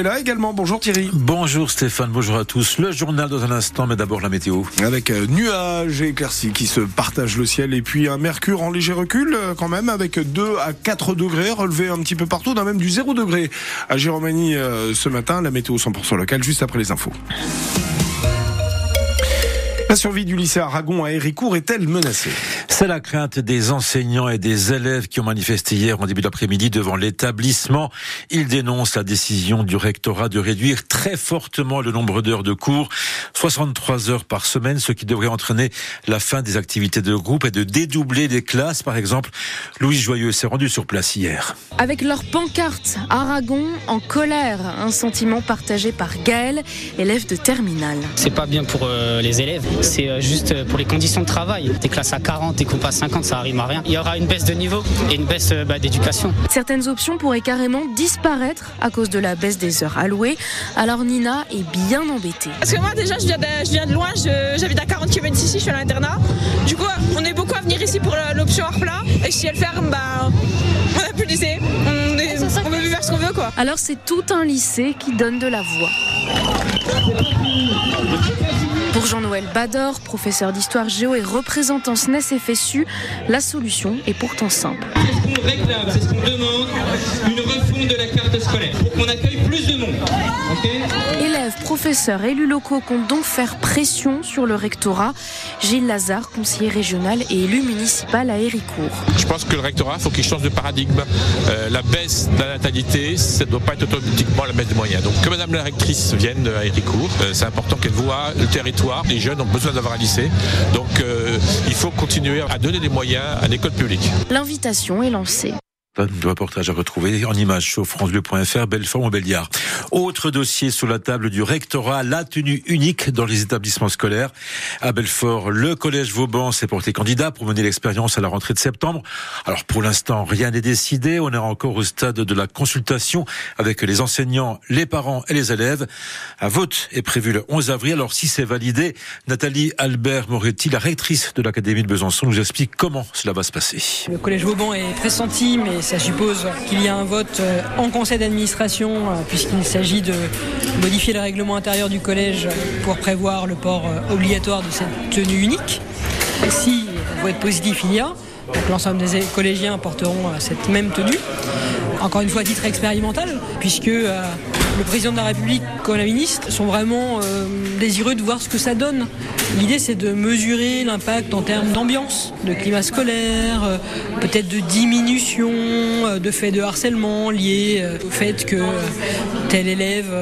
Et là également, bonjour Thierry. Bonjour Stéphane, bonjour à tous. Le journal dans un instant, mais d'abord la météo. Avec euh, nuages et éclaircies qui se partagent le ciel et puis un mercure en léger recul euh, quand même avec 2 à 4 degrés relevé un petit peu partout, dans même du 0 degré à Giromanie euh, ce matin. La météo 100% locale juste après les infos. La survie du lycée Aragon à Héricourt est-elle menacée? C'est la crainte des enseignants et des élèves qui ont manifesté hier en début d'après-midi devant l'établissement. Ils dénoncent la décision du rectorat de réduire très fortement le nombre d'heures de cours, 63 heures par semaine, ce qui devrait entraîner la fin des activités de groupe et de dédoubler les classes. Par exemple, Louis Joyeux s'est rendu sur place hier. Avec leur pancarte, Aragon en colère, un sentiment partagé par Gaël, élève de terminale. C'est pas bien pour euh, les élèves c'est euh, juste pour les conditions de travail. Des classes à 40 et qu'on passe 50, ça arrive à rien. Il y aura une baisse de niveau et une baisse euh, bah, d'éducation. Certaines options pourraient carrément disparaître à cause de la baisse des heures allouées. Alors Nina est bien embêtée. Parce que moi déjà je viens de, je viens de loin, j'habite à 40 km d'ici, je suis à l'internat. Du coup on est beaucoup à venir ici pour l'option hors plat et si elle ferme, bah, on n'a plus de lycée. On, est, on veut faire ce qu'on veut quoi. Alors c'est tout un lycée qui donne de la voix. Pour Jean-Noël Bador, professeur d'histoire géo et représentant SNES FSU, la solution est pourtant simple. C'est ce qu'on réclame, c'est ce qu'on demande, une refonte de la carte scolaire pour qu'on accueille. Professeurs, élus locaux comptent donc faire pression sur le rectorat. Gilles Lazare, conseiller régional et élu municipal à Héricourt. Je pense que le rectorat, faut qu'il change de paradigme. Euh, la baisse de la natalité, ça ne doit pas être automatiquement la baisse des moyens. Donc que Madame la rectrice vienne à Héricourt, euh, c'est important qu'elle voit le territoire. Les jeunes ont besoin d'avoir un lycée. Donc euh, il faut continuer à donner des moyens à l'école publique. L'invitation est lancée. Le reportage à retrouver en image sur francebleu.fr, Belfort ou Béliard. Autre dossier sous la table du rectorat, la tenue unique dans les établissements scolaires. À Belfort, le collège Vauban s'est porté candidat pour mener l'expérience à la rentrée de septembre. Alors pour l'instant, rien n'est décidé. On est encore au stade de la consultation avec les enseignants, les parents et les élèves. Un vote est prévu le 11 avril. Alors si c'est validé, Nathalie Albert Moretti, la rectrice de l'Académie de Besançon, nous explique comment cela va se passer. Le collège Vauban est pressenti, mais ça suppose qu'il y a un vote euh, en conseil d'administration euh, puisqu'il s'agit de modifier le règlement intérieur du collège pour prévoir le port euh, obligatoire de cette tenue unique. Si vote positif il y a, donc l'ensemble des collégiens porteront cette même tenue. Encore une fois, titre expérimental, puisque le président de la République comme la ministre sont vraiment euh, désireux de voir ce que ça donne. L'idée c'est de mesurer l'impact en termes d'ambiance, de climat scolaire, euh, peut-être de diminution euh, de faits de harcèlement liés au fait que tel élève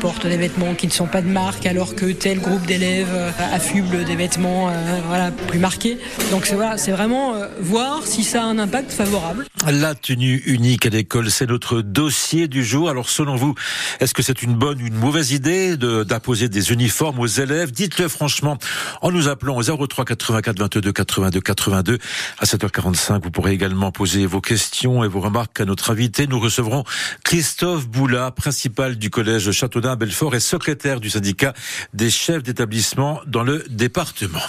porte des vêtements qui ne sont pas de marque alors que tel groupe d'élèves affuble des vêtements voilà, plus marqués. Donc c'est voilà, vraiment voir si ça a un impact favorable. La tenue unique à l'école, c'est notre dossier du jour. Alors selon vous, est-ce que c'est une bonne ou une mauvaise idée d'imposer des uniformes aux élèves? Dites-le franchement en nous appelant au 03 84 22 82 82 à 7h45. Vous pourrez également poser vos questions et vos remarques à notre invité. Nous recevrons Christophe Boula, principal du collège Châteaudun Belfort et secrétaire du syndicat des chefs d'établissement dans le département.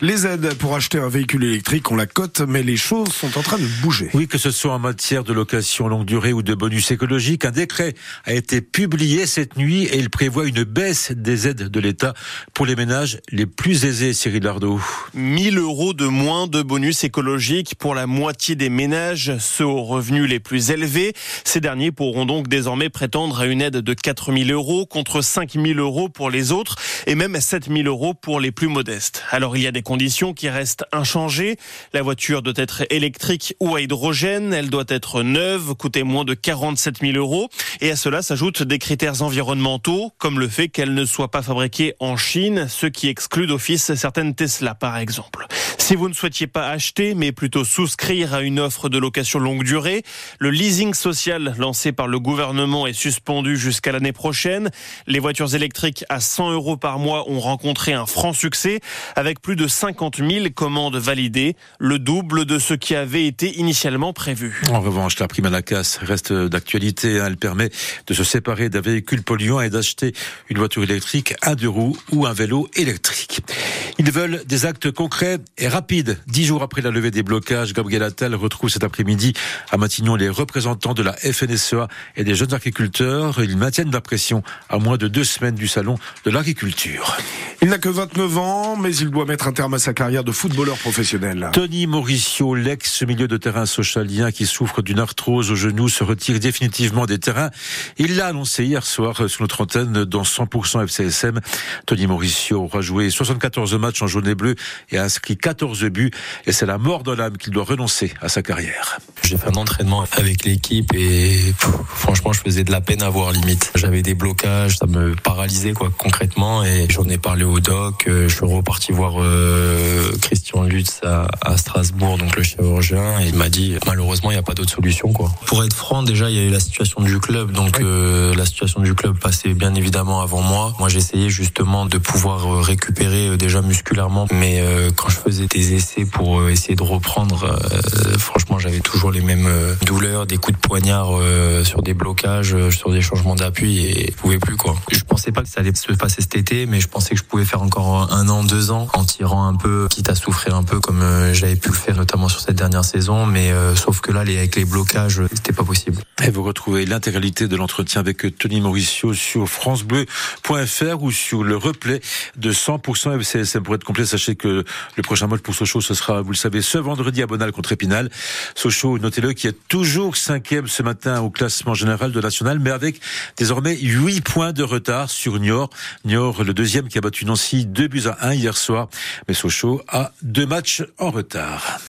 Les aides pour acheter un véhicule électrique, on la cote, mais les choses sont en train de bouger. Oui, que ce soit en matière de location longue durée ou de bonus écologique, un décret a été publié cette nuit et il prévoit une baisse des aides de l'État pour les ménages les plus aisés, Cyril Lardot. 1000 euros de moins de bonus écologique pour la moitié des ménages, ceux aux revenus les plus élevés. Ces derniers pourront donc désormais prétendre à une aide de 4000 euros contre 5000 euros pour les autres et même 7000 euros pour les plus modestes. Alors il y a des conditions qui restent inchangées. La voiture doit être électrique ou à hydrogène. Elle doit être neuve, coûter moins de 47 000 euros. Et à cela s'ajoutent des critères environnementaux, comme le fait qu'elle ne soit pas fabriquée en Chine, ce qui exclut d'office certaines Tesla, par exemple. Si vous ne souhaitiez pas acheter, mais plutôt souscrire à une offre de location longue durée, le leasing social lancé par le gouvernement est suspendu jusqu'à l'année prochaine. Les voitures électriques à 100 euros par mois ont rencontré un franc succès, avec plus de 50 000 commandes validées, le double de ce qui avait été initialement prévu. En revanche, la prime à la casse reste d'actualité. Elle permet de se séparer d'un véhicule polluant et d'acheter une voiture électrique, un deux roues ou un vélo électrique. Ils veulent des actes concrets et rapides. Dix jours après la levée des blocages, Gabriel Attal retrouve cet après-midi à Matignon les représentants de la FNSEA et des jeunes agriculteurs. Ils maintiennent la pression à moins de deux semaines du salon de l'agriculture. Il n'a que 29 ans, mais il doit mettre un terme à sa carrière de footballeur professionnel. Tony Mauricio, l'ex-milieu de terrain socialien qui souffre d'une arthrose au genou, se retire définitivement des terrains. Il l'a annoncé hier soir sur notre antenne dans 100% FCSM. Tony Mauricio aura joué 74 matchs en jaune et bleu et a inscrit 14 buts. Et c'est la mort de l'âme qu'il doit renoncer à sa carrière. J'ai fait un entraînement avec l'équipe et franchement, je faisais de la peine à voir limite. J'avais des blocages, ça me paralysait quoi concrètement et j'en ai parlé au doc. Euh, je suis reparti voir euh, Christian Lutz à, à, Strasbourg, donc le chirurgien, et il m'a dit malheureusement il n'y a pas d'autre solution quoi. Pour être franc, déjà il y a eu la situation du club, donc euh, la situation du club passait bien évidemment avant moi. Moi j'essayais justement de pouvoir euh, récupérer euh, déjà musculairement, mais euh, quand je faisais des essais pour essayer de reprendre, franchement j'avais toujours les mêmes douleurs, des coups de poignard sur des blocages, sur des changements d'appui et je pouvais plus quoi. Je pensais pas que ça allait se passer cet été, mais je pensais que je pouvais faire encore un an, deux ans en tirant un peu, quitte à souffrir un peu comme j'avais pu le faire notamment sur cette dernière saison, mais sauf que là avec les blocages, c'était pas possible. Et vous retrouvez l'intégralité de l'entretien avec Tony Mauricio sur francebleu.fr ou sur le replay de 100% FCSM. Pour être complet, sachez que le prochain match pour Sochaux, ce sera, vous le savez, ce vendredi à Bonal contre Épinal. Sochaux, notez-le, qui est toujours cinquième ce matin au classement général de National, mais avec désormais 8 points de retard sur Niort. Niort, le deuxième qui a battu Nancy 2 buts à 1 hier soir. Mais Sochaux a deux matchs en retard.